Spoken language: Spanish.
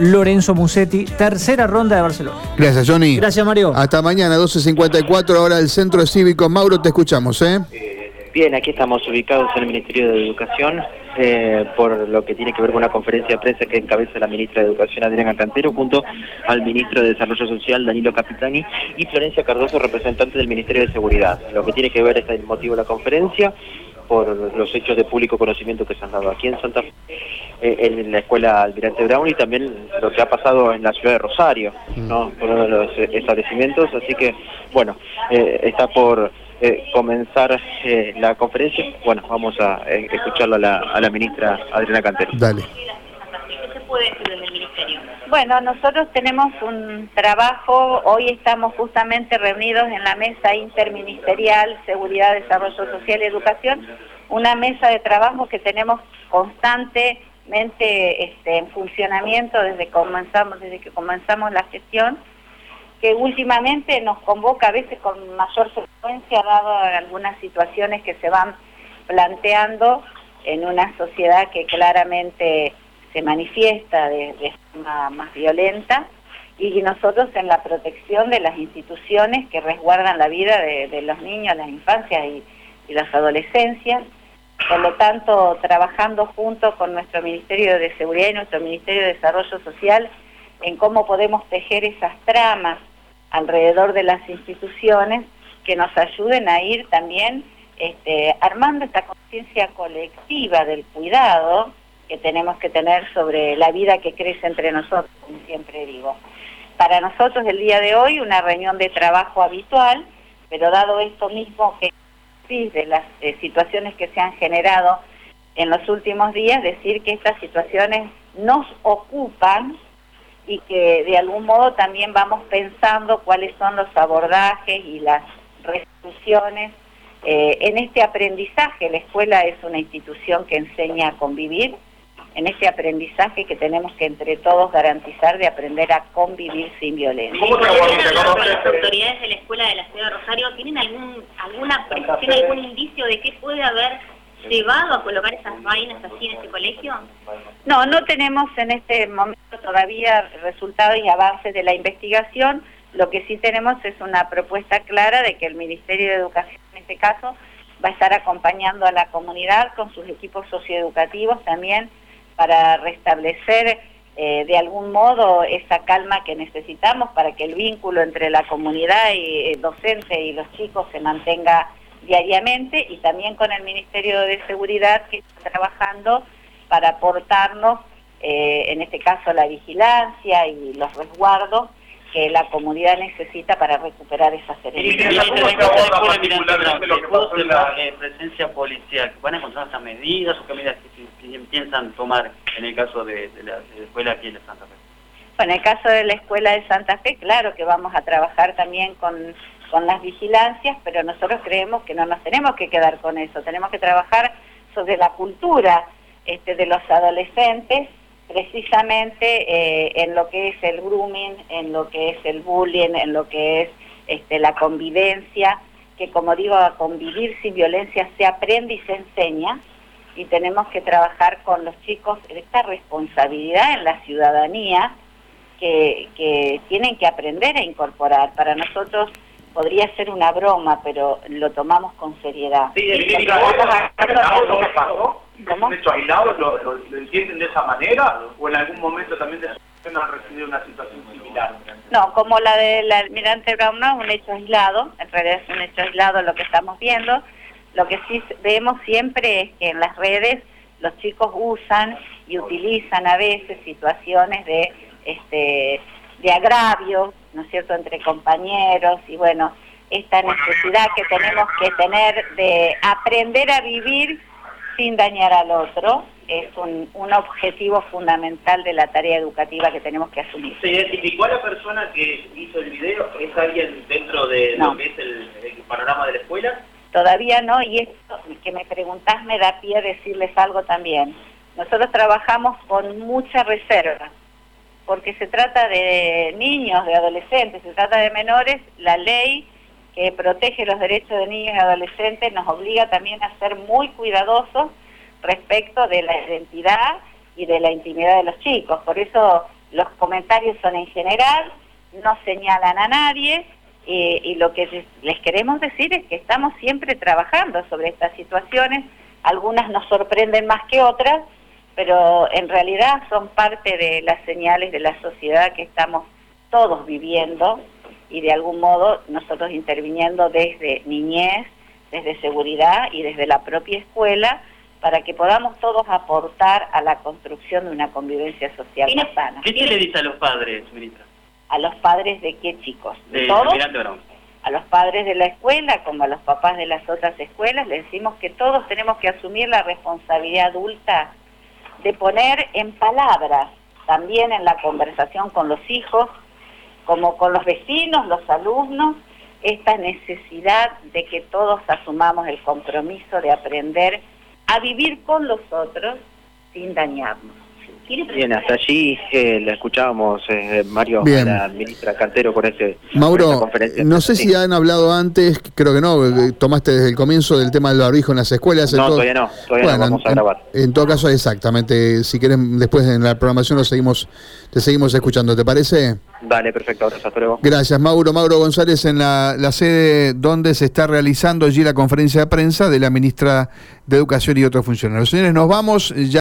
Lorenzo Musetti, tercera ronda de Barcelona. Gracias, Johnny. Gracias, Mario. Hasta mañana, 12.54, ahora el Centro Cívico. Mauro, te escuchamos, ¿eh? Bien, aquí estamos ubicados en el Ministerio de Educación eh, por lo que tiene que ver con una conferencia de prensa que encabeza la ministra de Educación Adriana Cantero junto al ministro de Desarrollo Social Danilo Capitani y Florencia Cardoso, representante del Ministerio de Seguridad. Lo que tiene que ver es el motivo de la conferencia por los hechos de público conocimiento que se han dado aquí en Santa Fe, eh, en la escuela Almirante Brown y también lo que ha pasado en la ciudad de Rosario, ¿no? por uno de los establecimientos, así que bueno, eh, está por eh, comenzar eh, la conferencia, bueno, vamos a eh, escucharlo a la, a la ministra Adriana Cantero. Dale. ¿Qué se puede decir desde el Ministerio? Bueno, nosotros tenemos un trabajo, hoy estamos justamente reunidos en la mesa interministerial Seguridad, Desarrollo Social y Educación, una mesa de trabajo que tenemos constantemente este, en funcionamiento desde, comenzamos, desde que comenzamos la gestión que últimamente nos convoca a veces con mayor frecuencia, dado algunas situaciones que se van planteando en una sociedad que claramente se manifiesta de, forma más violenta y nosotros en la protección de las instituciones que resguardan la vida de, los niños, las infancias y, las adolescencias. Por lo tanto, trabajando junto con nuestro Ministerio de Seguridad y nuestro Ministerio de Desarrollo Social en cómo podemos tejer esas tramas alrededor de las instituciones que nos ayuden a ir también este, armando esta conciencia colectiva del cuidado que tenemos que tener sobre la vida que crece entre nosotros, como siempre digo. Para nosotros el día de hoy una reunión de trabajo habitual, pero dado esto mismo que de las eh, situaciones que se han generado en los últimos días, decir que estas situaciones nos ocupan y que de algún modo también vamos pensando cuáles son los abordajes y las resoluciones eh, en este aprendizaje. La escuela es una institución que enseña a convivir, en este aprendizaje que tenemos que entre todos garantizar de aprender a convivir sin violencia. ¿Cómo las autoridades de la escuela de la ciudad de Rosario tienen algún, alguna precisión, algún indicio de qué puede haber llevado a colocar esas vainas así en este colegio? No, no tenemos en este momento todavía resultados y avances de la investigación. Lo que sí tenemos es una propuesta clara de que el Ministerio de Educación, en este caso, va a estar acompañando a la comunidad con sus equipos socioeducativos también para restablecer eh, de algún modo esa calma que necesitamos para que el vínculo entre la comunidad y el docente y los chicos se mantenga diariamente y también con el Ministerio de Seguridad que está trabajando para aportarnos, eh, en este caso, la vigilancia y los resguardos que la comunidad necesita para recuperar esa serenidad. ¿Cómo la eh, presencia policial? ¿Van a encontrar estas medidas o qué medidas piensan tomar en el caso de, la, escuela aquí de Santa Fe? Bueno, en el caso de la escuela de Santa Fe, claro que vamos a trabajar también con con las vigilancias, pero nosotros creemos que no nos tenemos que quedar con eso, tenemos que trabajar sobre la cultura este, de los adolescentes, precisamente eh, en lo que es el grooming, en lo que es el bullying, en lo que es este, la convivencia, que como digo, a convivir sin violencia se aprende y se enseña, y tenemos que trabajar con los chicos esta responsabilidad en la ciudadanía que, que tienen que aprender a incorporar. Para nosotros podría ser una broma, pero lo tomamos con seriedad. Sí, ¿Es un hecho aislado? ¿Lo, entienden de esa manera? ¿O en algún momento también de han recibido una situación similar? No, como la del almirante Brown no es un hecho aislado, en realidad es un hecho aislado lo que estamos viendo. Lo que sí vemos siempre es que en las redes los chicos usan y utilizan a veces situaciones de este de agravio, ¿no es cierto?, entre compañeros y bueno, esta necesidad que tenemos que tener de aprender a vivir sin dañar al otro es un, un objetivo fundamental de la tarea educativa que tenemos que asumir. ¿Se identificó a la persona que hizo el video? ¿Es alguien dentro de lo que es el, panorama de la escuela? Todavía no, y esto que me preguntás me da pie a decirles algo también. Nosotros trabajamos con mucha reserva porque se trata de niños, de adolescentes, se trata de menores, la ley que protege los derechos de niños y adolescentes nos obliga también a ser muy cuidadosos respecto de la identidad y de la intimidad de los chicos. Por eso los comentarios son en general, no señalan a nadie y lo que les queremos decir es que estamos siempre trabajando sobre estas situaciones, algunas nos sorprenden más que otras, pero en realidad son parte de las señales de la sociedad que estamos todos viviendo y de algún modo nosotros interviniendo desde niñez, desde seguridad y desde la propia escuela para que podamos todos aportar a la construcción de una convivencia social más sana. ¿Qué se le dice a los padres, ministra? A los padres de qué chicos? De todos, a los padres de la escuela como a los papás de las otras escuelas, les decimos que todos tenemos que asumir la responsabilidad adulta de poner en palabras, también en la conversación con los hijos, como con los vecinos, los alumnos, esta necesidad de que todos asumamos el compromiso de aprender a vivir con los otros sin dañarnos. ¿Tiene Bien, hasta allí eh, la escuchábamos, eh, Mario, Bien. la ministra Cantero con ese con esa Mauro, conferencia. no sé Sí. si han hablado antes, creo que no, eh, tomaste desde el comienzo del tema del barbijo en las escuelas. No, todo- todavía no, todavía no, vamos a grabar. En, todo caso, exactamente. Si querés, después en la programación lo seguimos, te seguimos escuchando, ¿te parece? Dale, perfecto, hasta luego. Gracias, Mauro. Mauro González en la, la sede donde se está realizando allí la conferencia de prensa de la ministra de Educación y otros funcionarios. Señores, nos vamos. Ya